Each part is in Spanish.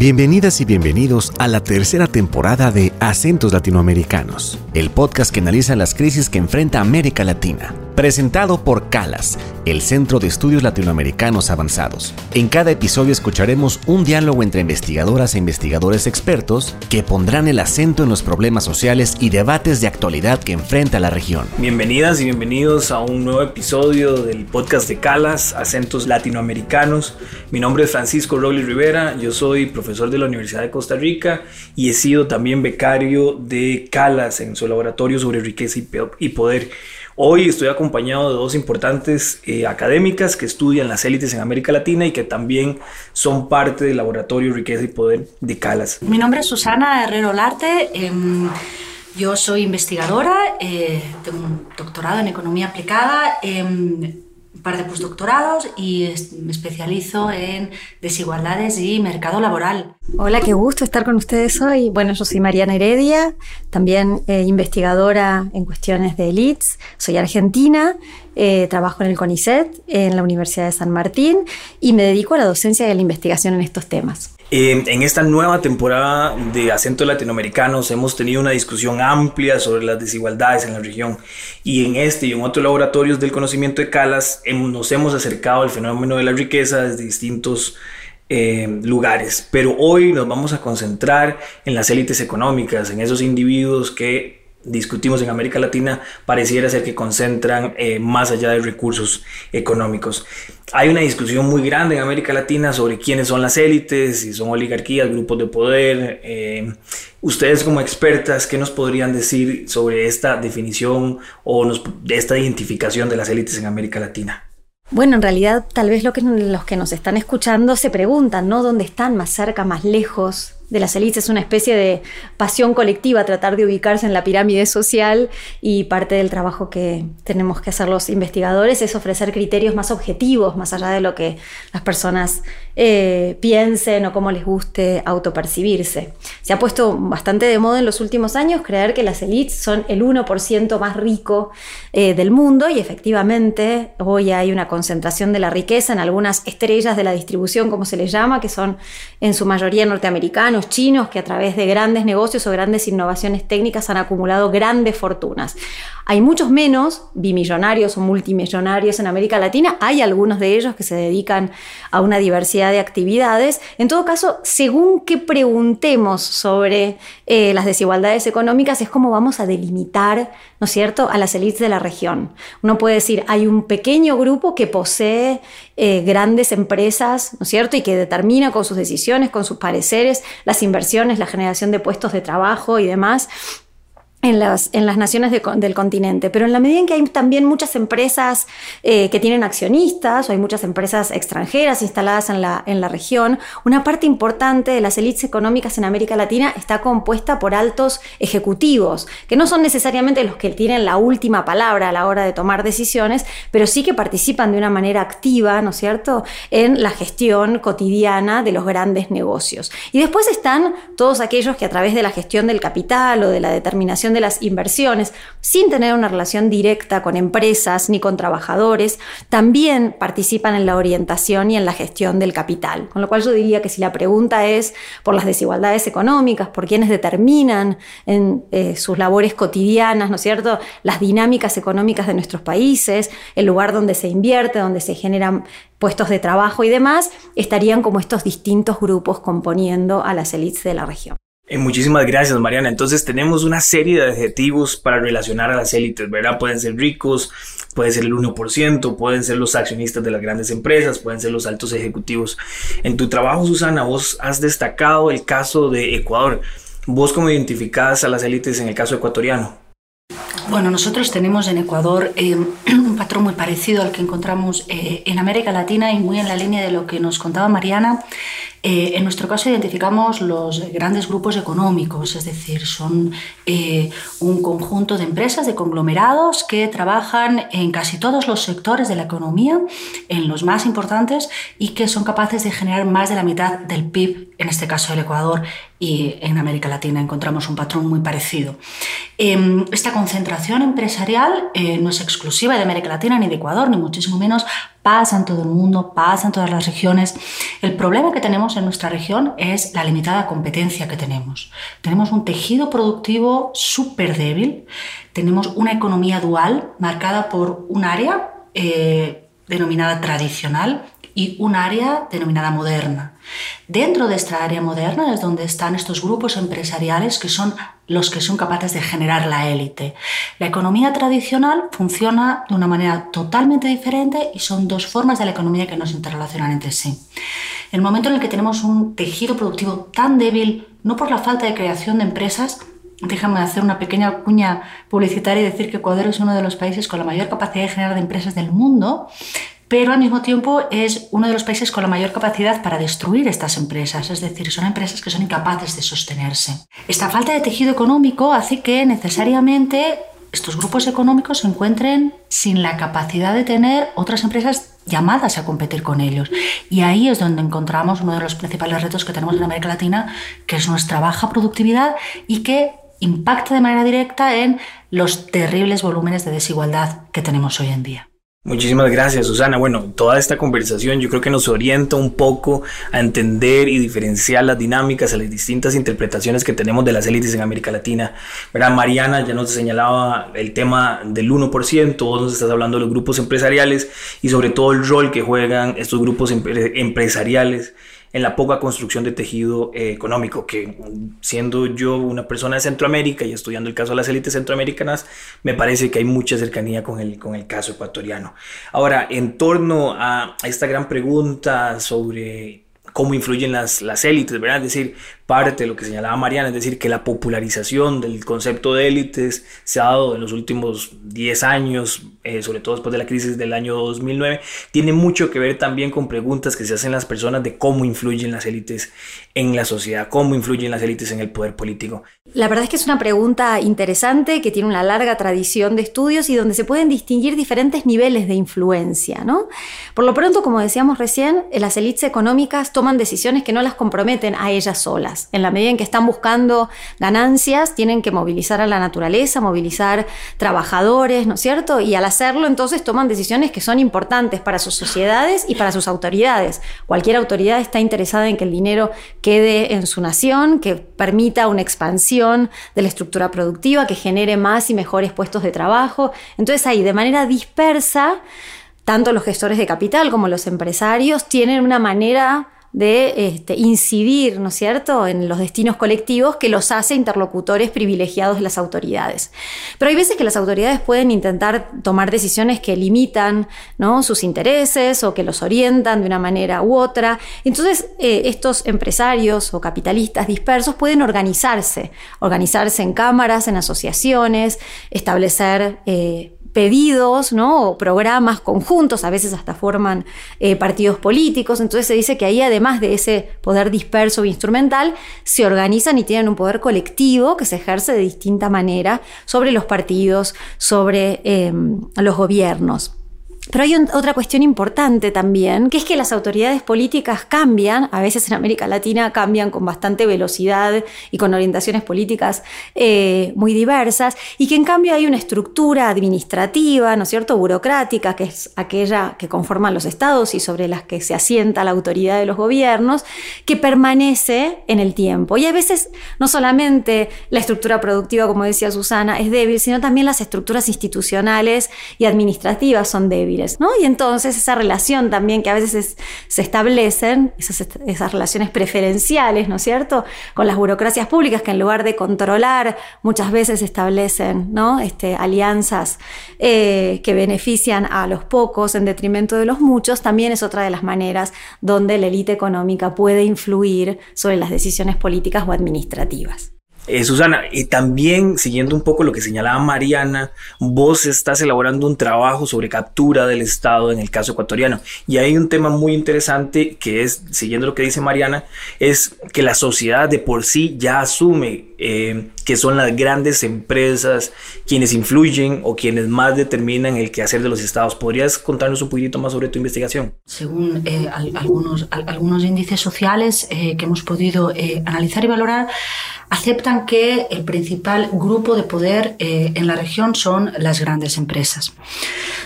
Bienvenidas y bienvenidos a la tercera temporada de Acentos Latinoamericanos, el podcast que analiza las crisis que enfrenta América Latina. Presentado por CALAS, el Centro de Estudios Latinoamericanos Avanzados. En cada episodio escucharemos un diálogo entre investigadoras e investigadores expertos que pondrán el acento en los problemas sociales y debates de actualidad que enfrenta la región. Bienvenidas y bienvenidos a un nuevo episodio del podcast de CALAS, Acentos Latinoamericanos. Mi nombre es Francisco Rowley Rivera, yo soy profesor de la Universidad de Costa Rica y he sido también becario de CALAS en su laboratorio sobre riqueza y poder. Hoy estoy acompañado de dos importantes eh, académicas que estudian las élites en América Latina y que también son parte del laboratorio Riqueza y Poder de Calas. Mi nombre es Susana Herrero Larte. Em, yo soy investigadora, eh, tengo un doctorado en economía aplicada. Un par de postdoctorados y me especializo en desigualdades y mercado laboral. Hola, qué gusto estar con ustedes hoy. Bueno, yo soy Mariana Heredia, también eh, investigadora en cuestiones de elites. Soy argentina, eh, trabajo en el CONICET, en la Universidad de San Martín y me dedico a la docencia y a la investigación en estos temas. Eh, en esta nueva temporada de Acentos Latinoamericanos hemos tenido una discusión amplia sobre las desigualdades en la región y en este y en otros laboratorios del conocimiento de Calas nos hemos acercado al fenómeno de la riqueza desde distintos eh, lugares. Pero hoy nos vamos a concentrar en las élites económicas, en esos individuos que discutimos en América Latina pareciera ser que concentran eh, más allá de recursos económicos. Hay una discusión muy grande en América Latina sobre quiénes son las élites, si son oligarquías, grupos de poder. Eh, ustedes como expertas, ¿qué nos podrían decir sobre esta definición o de esta identificación de las élites en América Latina? Bueno, en realidad tal vez lo que, los que nos están escuchando se preguntan, ¿no? ¿Dónde están? ¿Más cerca, más lejos? De las élites es una especie de pasión colectiva, tratar de ubicarse en la pirámide social y parte del trabajo que tenemos que hacer los investigadores es ofrecer criterios más objetivos, más allá de lo que las personas eh, piensen o cómo les guste autopercibirse. Se ha puesto bastante de moda en los últimos años creer que las élites son el 1% más rico eh, del mundo y efectivamente hoy hay una concentración de la riqueza en algunas estrellas de la distribución, como se les llama, que son en su mayoría norteamericanos chinos que a través de grandes negocios o grandes innovaciones técnicas han acumulado grandes fortunas. Hay muchos menos bimillonarios o multimillonarios en América Latina, hay algunos de ellos que se dedican a una diversidad de actividades. En todo caso, según que preguntemos sobre eh, las desigualdades económicas, es como vamos a delimitar, ¿no es cierto?, a las élites de la región. Uno puede decir, hay un pequeño grupo que posee eh, grandes empresas, ¿no es cierto?, y que determina con sus decisiones, con sus pareceres, las inversiones, la generación de puestos de trabajo y demás en las, en las naciones del continente. Pero en la medida en que hay también muchas empresas eh, que tienen accionistas o hay muchas empresas extranjeras instaladas en la, en la región, una parte importante de las élites económicas en América Latina está compuesta por altos ejecutivos, que no son necesariamente los que tienen la última palabra a la hora de tomar decisiones, pero sí que participan de una manera activa, ¿no es cierto?, en la gestión cotidiana de los grandes negocios. Y después están todos aquellos que a través de la gestión del capital o de la determinación de las inversiones, sin tener una relación directa con empresas ni con trabajadores, también participan en la orientación y en la gestión del capital. Con lo cual yo diría que si la pregunta es por las desigualdades económicas, por quienes determinan en eh, sus labores cotidianas, ¿no es cierto?, las dinámicas económicas de nuestros países, el lugar donde se invierte, donde se generan puestos de trabajo y demás, estarían como estos distintos grupos componiendo a las élites de la región. Eh, muchísimas gracias, Mariana. Entonces tenemos una serie de adjetivos para relacionar a las élites, ¿verdad? Pueden ser ricos, puede ser el 1%, pueden ser los accionistas de las grandes empresas, pueden ser los altos ejecutivos. En tu trabajo, Susana, vos has destacado el caso de Ecuador. ¿Vos cómo identificás a las élites en el caso ecuatoriano? Bueno, nosotros tenemos en Ecuador eh, un patrón muy parecido al que encontramos eh, en América Latina y muy en la línea de lo que nos contaba Mariana eh, en nuestro caso identificamos los grandes grupos económicos, es decir, son eh, un conjunto de empresas, de conglomerados que trabajan en casi todos los sectores de la economía, en los más importantes, y que son capaces de generar más de la mitad del PIB, en este caso del Ecuador, y en América Latina encontramos un patrón muy parecido. Em, esta concentración empresarial eh, no es exclusiva de América Latina ni de Ecuador, ni muchísimo menos pasa en todo el mundo, pasa en todas las regiones. El problema que tenemos en nuestra región es la limitada competencia que tenemos. Tenemos un tejido productivo súper débil, tenemos una economía dual marcada por un área eh, denominada tradicional y un área denominada moderna. Dentro de esta área moderna es donde están estos grupos empresariales que son los que son capaces de generar la élite. La economía tradicional funciona de una manera totalmente diferente y son dos formas de la economía que no se interrelacionan entre sí. El momento en el que tenemos un tejido productivo tan débil, no por la falta de creación de empresas, déjame hacer una pequeña cuña publicitaria y decir que Ecuador es uno de los países con la mayor capacidad de generar de empresas del mundo, pero al mismo tiempo es uno de los países con la mayor capacidad para destruir estas empresas, es decir, son empresas que son incapaces de sostenerse. Esta falta de tejido económico hace que necesariamente estos grupos económicos se encuentren sin la capacidad de tener otras empresas llamadas a competir con ellos. Y ahí es donde encontramos uno de los principales retos que tenemos en América Latina, que es nuestra baja productividad y que impacta de manera directa en los terribles volúmenes de desigualdad que tenemos hoy en día. Muchísimas gracias, Susana. Bueno, toda esta conversación yo creo que nos orienta un poco a entender y diferenciar las dinámicas, a las distintas interpretaciones que tenemos de las élites en América Latina. ¿Verdad? Mariana ya nos señalaba el tema del 1%, vos nos estás hablando de los grupos empresariales y sobre todo el rol que juegan estos grupos empresariales en la poca construcción de tejido eh, económico, que siendo yo una persona de Centroamérica y estudiando el caso de las élites centroamericanas, me parece que hay mucha cercanía con el, con el caso ecuatoriano. Ahora, en torno a esta gran pregunta sobre cómo influyen las, las élites. Es decir, parte de lo que señalaba Mariana, es decir, que la popularización del concepto de élites se ha dado en los últimos 10 años, eh, sobre todo después de la crisis del año 2009, tiene mucho que ver también con preguntas que se hacen las personas de cómo influyen las élites en la sociedad, cómo influyen las élites en el poder político. La verdad es que es una pregunta interesante que tiene una larga tradición de estudios y donde se pueden distinguir diferentes niveles de influencia, ¿no? Por lo pronto, como decíamos recién, las élites económicas toman decisiones que no las comprometen a ellas solas. En la medida en que están buscando ganancias, tienen que movilizar a la naturaleza, movilizar trabajadores, ¿no es cierto? Y al hacerlo, entonces toman decisiones que son importantes para sus sociedades y para sus autoridades. Cualquier autoridad está interesada en que el dinero quede en su nación, que permita una expansión de la estructura productiva, que genere más y mejores puestos de trabajo. Entonces ahí, de manera dispersa, tanto los gestores de capital como los empresarios tienen una manera de este, incidir, ¿no es cierto?, en los destinos colectivos que los hace interlocutores privilegiados de las autoridades. Pero hay veces que las autoridades pueden intentar tomar decisiones que limitan ¿no? sus intereses o que los orientan de una manera u otra. Entonces, eh, estos empresarios o capitalistas dispersos pueden organizarse, organizarse en cámaras, en asociaciones, establecer eh, pedidos ¿no? o programas conjuntos, a veces hasta forman eh, partidos políticos, entonces se dice que ahí además de ese poder disperso e instrumental, se organizan y tienen un poder colectivo que se ejerce de distinta manera sobre los partidos, sobre em, los gobiernos. Pero hay otra cuestión importante también, que es que las autoridades políticas cambian, a veces en América Latina cambian con bastante velocidad y con orientaciones políticas eh, muy diversas, y que en cambio hay una estructura administrativa, ¿no es cierto?, burocrática, que es aquella que conforman los estados y sobre las que se asienta la autoridad de los gobiernos, que permanece en el tiempo. Y a veces no solamente la estructura productiva, como decía Susana, es débil, sino también las estructuras institucionales y administrativas son débiles. Y entonces esa relación también que a veces se establecen, esas, relaciones preferenciales, ¿no es cierto?, con las burocracias públicas que en lugar de controlar muchas veces establecen, ¿no?, este, alianzas eh, que benefician a los pocos en detrimento de los muchos, también es otra de las maneras donde la élite económica puede influir sobre las decisiones políticas o administrativas. Eh, Susana, y también siguiendo un poco lo que señalaba Mariana, vos estás elaborando un trabajo sobre captura del Estado en el caso ecuatoriano. Y hay un tema muy interesante que es, siguiendo lo que dice Mariana, es que la sociedad de por sí ya asume eh, que son las grandes empresas quienes influyen o quienes más determinan el quehacer de los estados. ¿Podrías contarnos un poquito más sobre tu investigación? Según eh, algunos, índices sociales que hemos podido analizar y valorar, aceptan que el principal grupo de poder eh, en la región son las grandes empresas.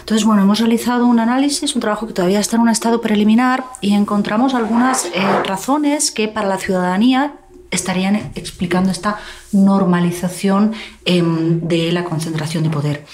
Entonces, bueno, hemos realizado un análisis, un trabajo que todavía está en un estado preliminar y encontramos algunas eh, razones que para la ciudadanía estarían explicando esta normalización em, de la concentración de poder.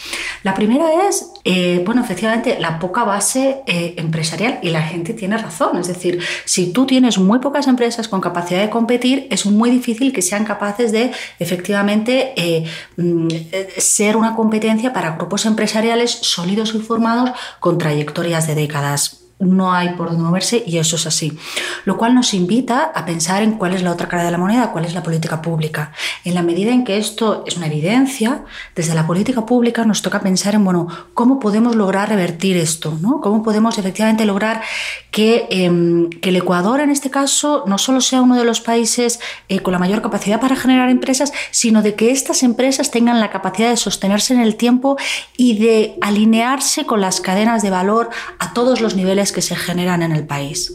La primera es, eh, bueno, efectivamente, la poca base eh, empresarial y la gente tiene razón. Es decir, si tú tienes muy pocas empresas con capacidad de competir, es muy difícil que sean capaces de efectivamente eh, mm, ser una competencia para grupos empresariales sólidos y formados con trayectorias de décadas no hay por dónde moverse y eso es así. Lo cual nos invita a pensar en cuál es la otra cara de la moneda, cuál es la política pública. En la medida en que esto es una evidencia, desde la política pública nos toca pensar en, bueno, cómo podemos lograr revertir esto, ¿no? Cómo podemos efectivamente lograr que, em, el Ecuador, en este caso, no solo sea uno de los países eh, con la mayor capacidad para generar empresas, sino de que estas empresas tengan la capacidad de sostenerse en el tiempo y de alinearse con las cadenas de valor a todos los niveles que se generan en el país.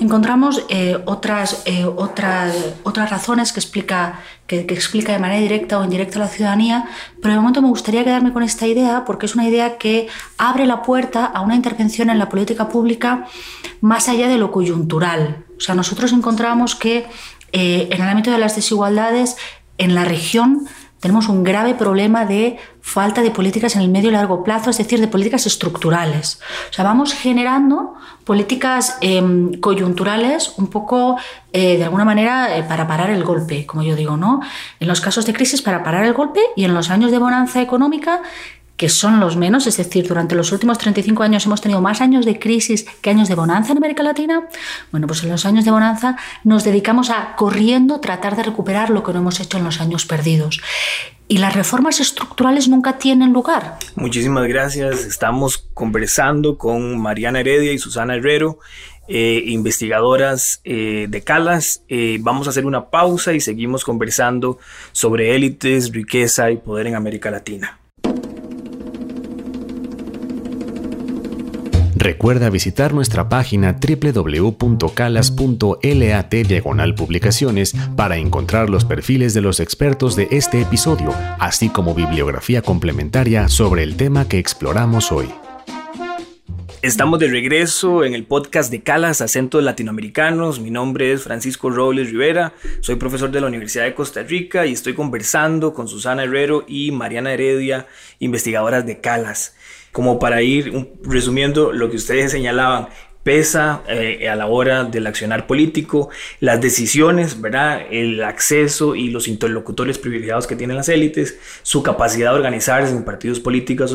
Encontramos eh, otras, eh, otras, otras razones que explica, que, explica de manera directa o indirecta la ciudadanía, pero de momento me gustaría quedarme con esta idea porque es una idea que abre la puerta a una intervención en la política pública más allá de lo coyuntural. O sea, nosotros encontramos que eh, en el ámbito de las desigualdades en la región tenemos un grave problema de falta de políticas en el medio y largo plazo, es decir, de políticas estructurales. O sea, vamos generando políticas em, coyunturales un poco, eh, de alguna manera, eh, para parar el golpe, como yo digo, ¿no? En los casos de crisis para parar el golpe y en los años de bonanza económica que son los menos, es decir, durante los últimos 35 años hemos tenido más años de crisis que años de bonanza en América Latina. Bueno, pues en los años de bonanza nos dedicamos a corriendo tratar de recuperar lo que no hemos hecho en los años perdidos. Y las reformas estructurales nunca tienen lugar. Muchísimas gracias. Estamos conversando con Mariana Heredia y Susana Herrero. Eh, investigadoras eh, de Calas. Eh, vamos a hacer una pausa y seguimos conversando sobre élites, riqueza y poder en América Latina. Recuerda visitar nuestra página www.calas.lat diagonal publicaciones para encontrar los perfiles de los expertos de este episodio, así como bibliografía complementaria sobre el tema que exploramos hoy. Estamos de regreso en el podcast de Calas, Acentos Latinoamericanos. Mi nombre es Francisco Robles Rivera, soy profesor de la Universidad de Costa Rica y estoy conversando con Susana Herrero y Mariana Heredia, investigadoras de Calas como para ir resumiendo lo que ustedes señalaban, pesa eh, a la hora del accionar político, las decisiones, ¿verdad? el acceso y los interlocutores privilegiados que tienen las élites, su capacidad de organizarse en partidos políticos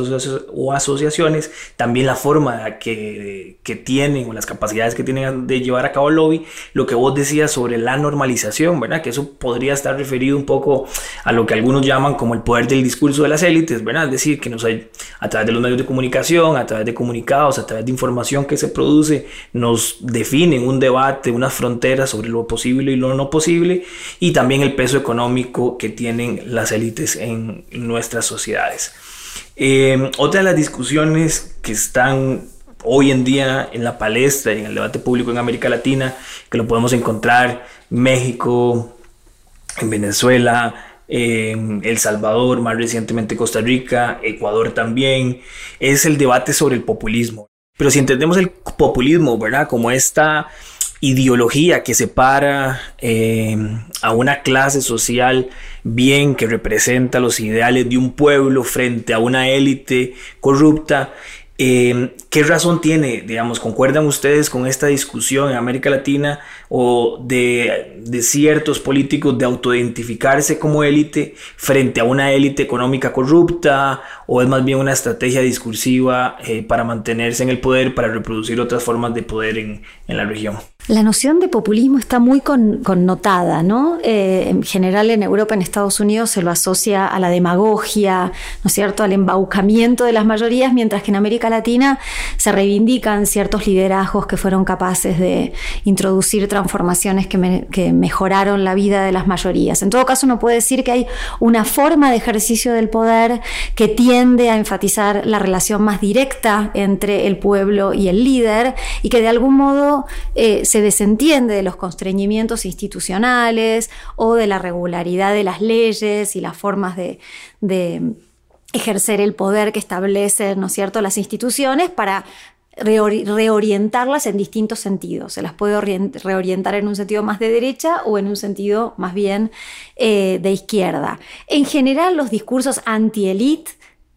o asociaciones, también la forma que, que tienen o las capacidades que tienen de llevar a cabo el lobby, lo que vos decías sobre la normalización, ¿verdad? que eso podría estar referido un poco a lo que algunos llaman como el poder del discurso de las élites, ¿verdad? es decir, que nos hay, a través de los medios de comunicación, a través de comunicados, a través de información que se produce, nos definen un debate, unas fronteras sobre lo posible y lo no posible, y también el peso económico que tienen las élites en nuestras sociedades. Eh, otra de las discusiones que están hoy en día en la palestra y en el debate público en América Latina, que lo podemos encontrar en México, en Venezuela, en El Salvador, más recientemente Costa Rica, Ecuador también, es el debate sobre el populismo. Pero si entendemos el populismo, ¿verdad? Como esta ideología que separa eh, a una clase social bien que representa los ideales de un pueblo frente a una élite corrupta, eh, ¿Qué razón tiene, digamos, concuerdan ustedes con esta discusión en América Latina o de, de ciertos políticos de autoidentificarse como élite frente a una élite económica corrupta o es más bien una estrategia discursiva eh, para mantenerse en el poder, para reproducir otras formas de poder en, en la región? La noción de populismo está muy connotada, ¿no? Eh, en general en Europa, en Estados Unidos, se lo asocia a la demagogia, ¿no es cierto?, al embaucamiento de las mayorías, mientras que en América Latina se reivindican ciertos liderazgos que fueron capaces de introducir transformaciones que, mejoraron la vida de las mayorías. En todo caso, uno puede decir que hay una forma de ejercicio del poder que tiende a enfatizar la relación más directa entre el pueblo y el líder y que de algún modo eh, se desentiende de los constreñimientos institucionales o de la regularidad de las leyes y las formas de ejercer el poder que establecen, ¿no es cierto?, las instituciones para reorientarlas en distintos sentidos. Se las puede reorientar en un sentido más de derecha o en un sentido más bien eh, de izquierda. En general, los discursos anti-elite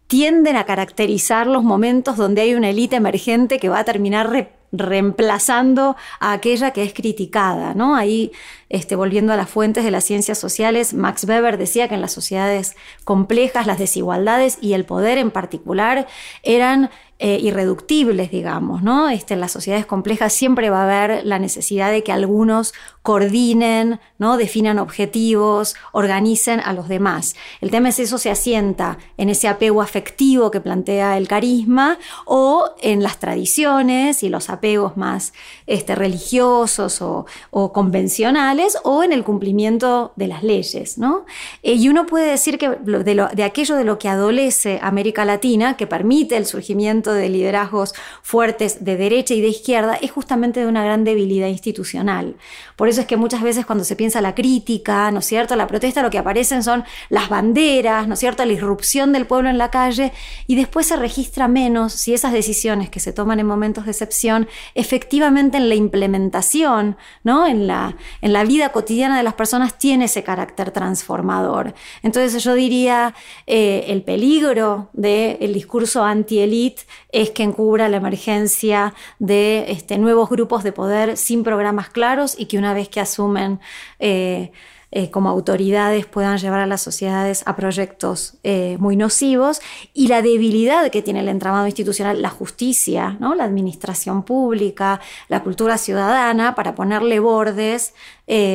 tienden a caracterizar los momentos donde hay una élite emergente que va a terminar reemplazando a aquella que es criticada. ¿no? Ahí, este, volviendo a las fuentes de las ciencias sociales, Max Weber decía que en las sociedades complejas las desigualdades y el poder en particular eran eh, irreductibles, digamos. Este, en las sociedades complejas siempre va a haber la necesidad de que algunos coordinen, ¿no? Definan objetivos, organicen a los demás. El tema es eso se asienta en ese apego afectivo que plantea el carisma o en las tradiciones y los apegos más este, religiosos o, convencionales o en el cumplimiento de las leyes, ¿no? Eh, y uno puede decir que de, aquello de lo que adolece América Latina, que permite el surgimiento de liderazgos fuertes de derecha y de izquierda es justamente de una gran debilidad institucional. Por eso es que muchas veces cuando se piensa la crítica, ¿no es cierto?, la protesta, lo que aparecen son las banderas, ¿no es cierto?, la irrupción del pueblo en la calle y después se registra menos si esas decisiones que se toman en momentos de excepción efectivamente en la implementación, ¿no?, en la, en la vida cotidiana de las personas tiene ese carácter transformador. Entonces yo diría eh, el peligro del discurso anti-elite es que encubra la emergencia de este, nuevos grupos de poder sin programas claros y que una vez que asumen eh, eh, como autoridades puedan llevar a las sociedades a proyectos eh, muy nocivos y la debilidad que tiene el entramado institucional, la justicia, ¿no? la administración pública, la cultura ciudadana, para ponerle bordes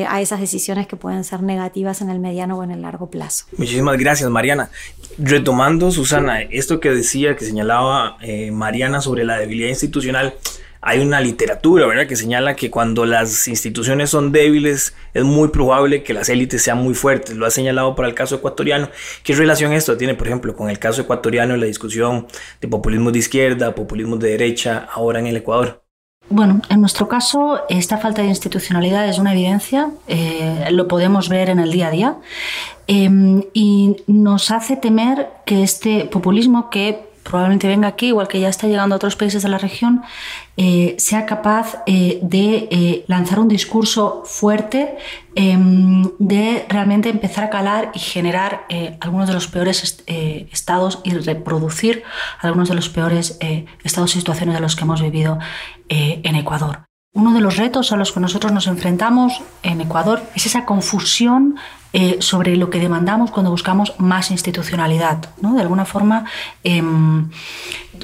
a esas decisiones que pueden ser negativas en el mediano o en el largo plazo. Muchísimas gracias, Mariana. Retomando, Susana, esto que decía, que señalaba Mariana sobre la debilidad institucional, hay una literatura, ¿verdad?, que señala que cuando las instituciones son débiles es muy probable que las élites sean muy fuertes. Lo ha señalado para el caso ecuatoriano. ¿Qué relación esto tiene, por ejemplo, con el caso ecuatoriano en la discusión de populismo de izquierda, populismo de derecha, ahora en el Ecuador? Bueno, en nuestro caso, esta falta de institucionalidad es una evidencia, eh, lo podemos ver en el día a día, em, y nos hace temer que este populismo que probablemente venga aquí, igual que ya está llegando a otros países de la región, eh, sea capaz eh, de eh, lanzar un discurso fuerte, em, de realmente empezar a calar y generar algunos de los peores estados y reproducir algunos de los peores estados y situaciones de los que hemos vivido en Ecuador. Uno de los retos a los que nosotros nos enfrentamos en Ecuador es esa confusión eh, sobre lo que demandamos cuando buscamos más institucionalidad. ¿no? De alguna forma, em,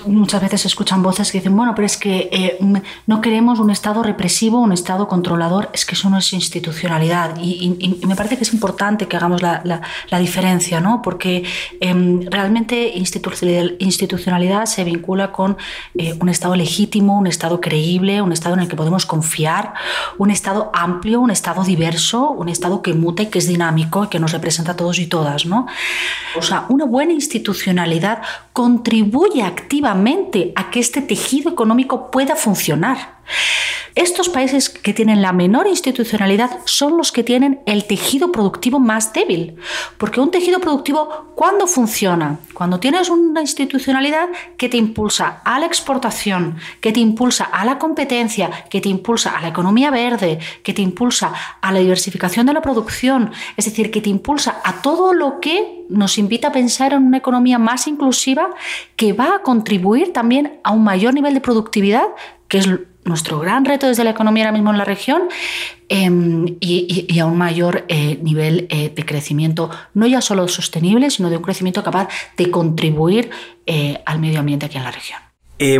muchas veces se escuchan voces que dicen, bueno, pero es que eh, no queremos un Estado represivo, un Estado controlador, es que eso no es institucionalidad. Y, me parece que es importante que hagamos la, diferencia, ¿no? porque em, realmente institucionalidad se vincula con eh, un Estado legítimo, un Estado creíble, un Estado en el que podemos confiar, un Estado amplio, un Estado diverso, un Estado que muta y que es dinámico que nos representa a todos y todas. ¿no? O sea, una buena institucionalidad contribuye activamente a que este tejido económico pueda funcionar. Estos países que tienen la menor institucionalidad son los que tienen el tejido productivo más débil, porque un tejido productivo, ¿cuándo funciona? Cuando tienes una institucionalidad que te impulsa a la exportación, que te impulsa a la competencia, que te impulsa a la economía verde, que te impulsa a la diversificación de la producción, es decir, que te impulsa a todo lo que nos invita a pensar en una economía más inclusiva que va a contribuir también a un mayor nivel de productividad, que es nuestro gran reto desde la economía ahora mismo en la región em, y, a un mayor eh, nivel eh, de crecimiento, no ya solo sostenible, sino de un crecimiento capaz de contribuir eh, al medio ambiente aquí en la región.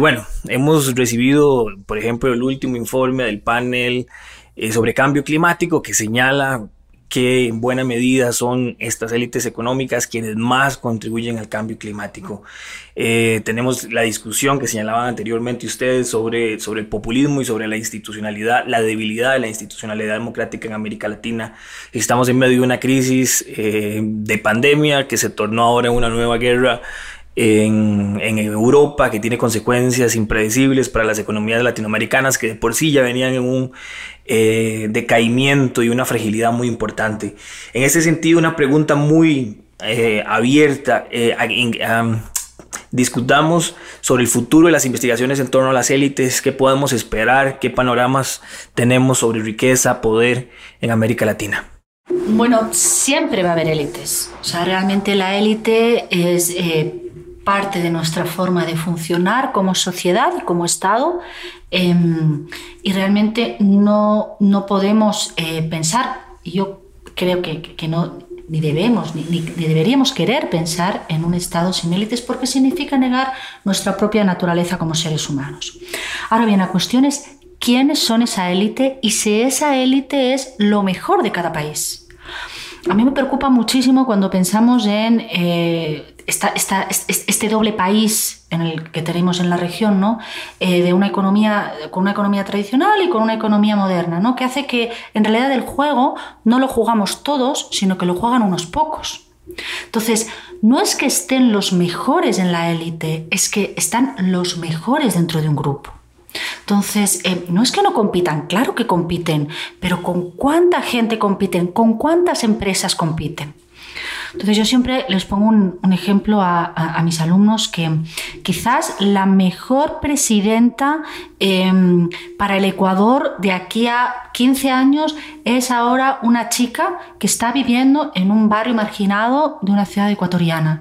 bueno, hemos recibido, por ejemplo, el último informe del panel sobre cambio climático que señala que en buena medida son estas élites económicas quienes más contribuyen al cambio climático. Eh, tenemos la discusión que señalaban anteriormente ustedes sobre, sobre el populismo y sobre la institucionalidad, la debilidad de la institucionalidad democrática en América Latina. Estamos en medio de una crisis eh, de pandemia que se tornó ahora en una nueva guerra en, en, Europa que tiene consecuencias impredecibles para las economías latinoamericanas que de por sí ya venían en un eh, decaimiento y una fragilidad muy importante. En ese sentido, una pregunta muy eh, abierta, eh, discutamos sobre el futuro de las investigaciones en torno a las élites, qué podemos esperar, qué panoramas tenemos sobre riqueza, poder en América Latina. Bueno, siempre va a haber élites. O sea, realmente la élite es eh, parte de nuestra forma de funcionar como sociedad como Estado. Em, y realmente no, no podemos eh, pensar, yo creo que, que no, ni debemos, ni, ni, deberíamos querer pensar en un Estado sin élites porque significa negar nuestra propia naturaleza como seres humanos. Ahora bien, la cuestión es quiénes son esa élite y si esa élite es lo mejor de cada país. A mí me preocupa muchísimo cuando pensamos en eh, este doble país en el que tenemos en la región, ¿no? Eh, de una economía con una economía tradicional y con una economía moderna, ¿no? que hace que en realidad el juego no lo jugamos todos, sino que lo juegan unos pocos. Entonces, no es que estén los mejores en la élite, es que están los mejores dentro de un grupo. Entonces, eh, no es que no compitan, claro que compiten, pero ¿con cuánta gente compiten? ¿Con cuántas empresas compiten? Entonces yo siempre les pongo un, ejemplo a, mis alumnos que quizás la mejor presidenta em, para el Ecuador de aquí a 15 años es ahora una chica que está viviendo en un barrio marginado de una ciudad ecuatoriana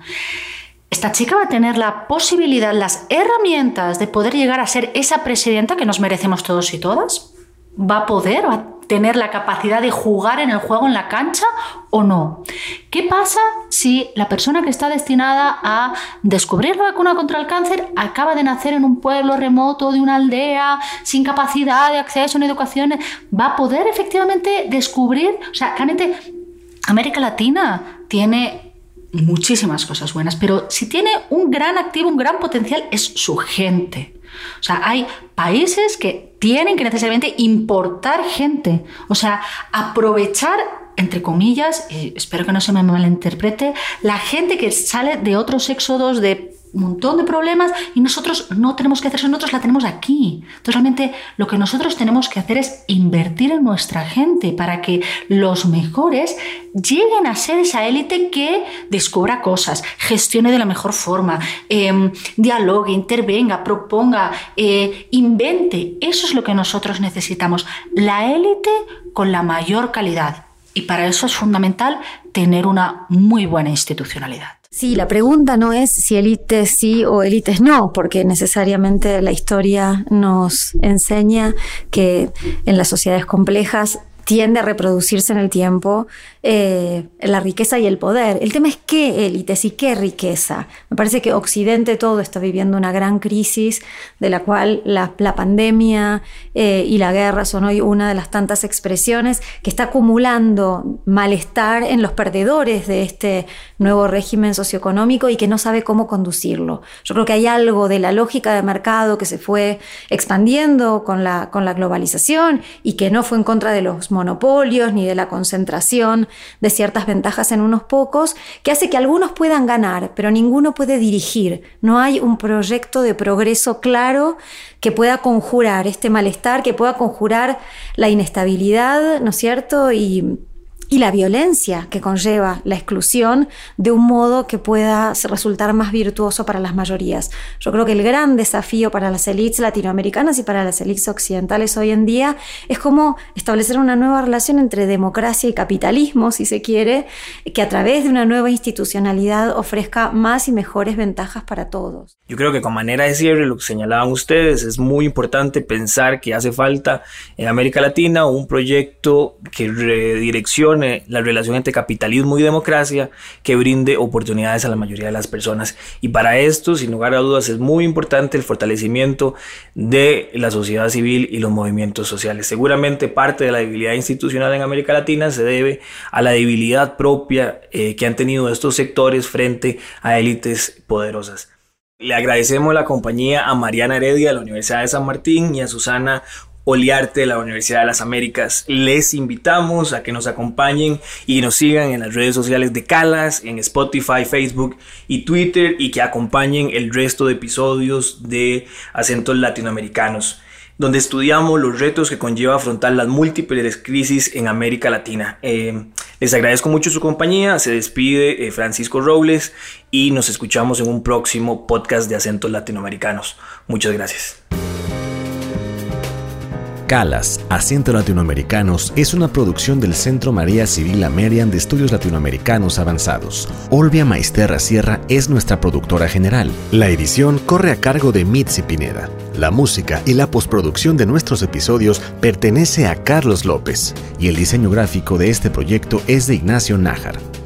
esta chica va a tener la posibilidad, las herramientas de poder llegar a ser esa presidenta que nos merecemos todos y todas? ¿Va a poder? ¿Va a tener la capacidad de jugar en el juego en la cancha o no? ¿Qué pasa si la persona que está destinada a descubrir la vacuna contra el cáncer acaba de nacer en un pueblo remoto de una aldea sin capacidad de acceso a educación? ¿Va a poder efectivamente descubrir? O sea, realmente América Latina tiene muchísimas cosas buenas, pero si tiene un gran activo, un gran potencial, es su gente. O sea, hay países que tienen que necesariamente importar gente, o sea, aprovechar entre comillas, y espero que no se me malinterprete, la gente que sale de otros éxodos de montón de problemas y nosotros no tenemos que hacer eso, nosotros la tenemos aquí. Entonces realmente lo que nosotros tenemos que hacer es invertir en nuestra gente para que los mejores lleguen a ser esa élite que descubra cosas, gestione de la mejor forma, eh, dialogue, intervenga, proponga, eh, invente. Eso es lo que nosotros necesitamos. La élite con la mayor calidad. Y para eso es fundamental tener una muy buena institucionalidad. Sí, la pregunta no es si élites sí o élites no, porque necesariamente la historia nos enseña que en las sociedades complejas tiende a reproducirse en el tiempo eh, la riqueza y el poder. El tema es qué élites y qué riqueza. Me parece que Occidente todo está viviendo una gran crisis de la cual la, pandemia eh, y la guerra son hoy una de las tantas expresiones que está acumulando malestar en los perdedores de este nuevo régimen socioeconómico y que no sabe cómo conducirlo. Yo creo que hay algo de la lógica de mercado que se fue expandiendo con la, con la globalización y que no fue en contra monopolios ni de la concentración de ciertas ventajas en unos pocos, que hace que algunos puedan ganar, pero ninguno puede dirigir. No hay un proyecto de progreso claro que pueda conjurar este malestar, que pueda conjurar la inestabilidad, ¿no es cierto? Y y la violencia que conlleva la exclusión de un modo que pueda resultar más virtuoso para las mayorías. Yo creo que el gran desafío para las élites latinoamericanas y para las élites occidentales hoy en día es cómo establecer una nueva relación entre democracia y capitalismo, si se quiere, que a través de una nueva institucionalidad ofrezca más y mejores ventajas para todos. Yo creo que con manera de cierre, lo que señalaban ustedes, es muy importante pensar que hace falta en América Latina un proyecto que redireccione la relación entre capitalismo y democracia que brinde oportunidades a la mayoría de las personas. Y para esto, sin lugar a dudas, es muy importante el fortalecimiento de la sociedad civil y los movimientos sociales. Seguramente parte de la debilidad institucional en América Latina se debe a la debilidad propia eh, que han tenido estos sectores frente a élites poderosas. Le agradecemos la compañía a Mariana Heredia de la Universidad de San Martín y a Susana Oliarte de la Universidad de las Américas. Les invitamos a que nos acompañen y nos sigan en las redes sociales de Calas, en Spotify, Facebook y Twitter y que acompañen el resto de episodios de Acentos Latinoamericanos donde estudiamos los retos que conlleva afrontar las múltiples crisis en América Latina. Eh, Les agradezco mucho su compañía, se despide eh, Francisco Robles y nos escuchamos en un próximo podcast de acentos latinoamericanos. Muchas gracias. Calas, Acento Latinoamericanos, es una producción del Centro María Civil Amerian de Estudios Latinoamericanos Avanzados. Olvia Maisterra Sierra es nuestra productora general. La edición corre a cargo de Mitzi Pineda. La música y la postproducción de nuestros episodios pertenece a Carlos López y el diseño gráfico de este proyecto es de Ignacio Nájar.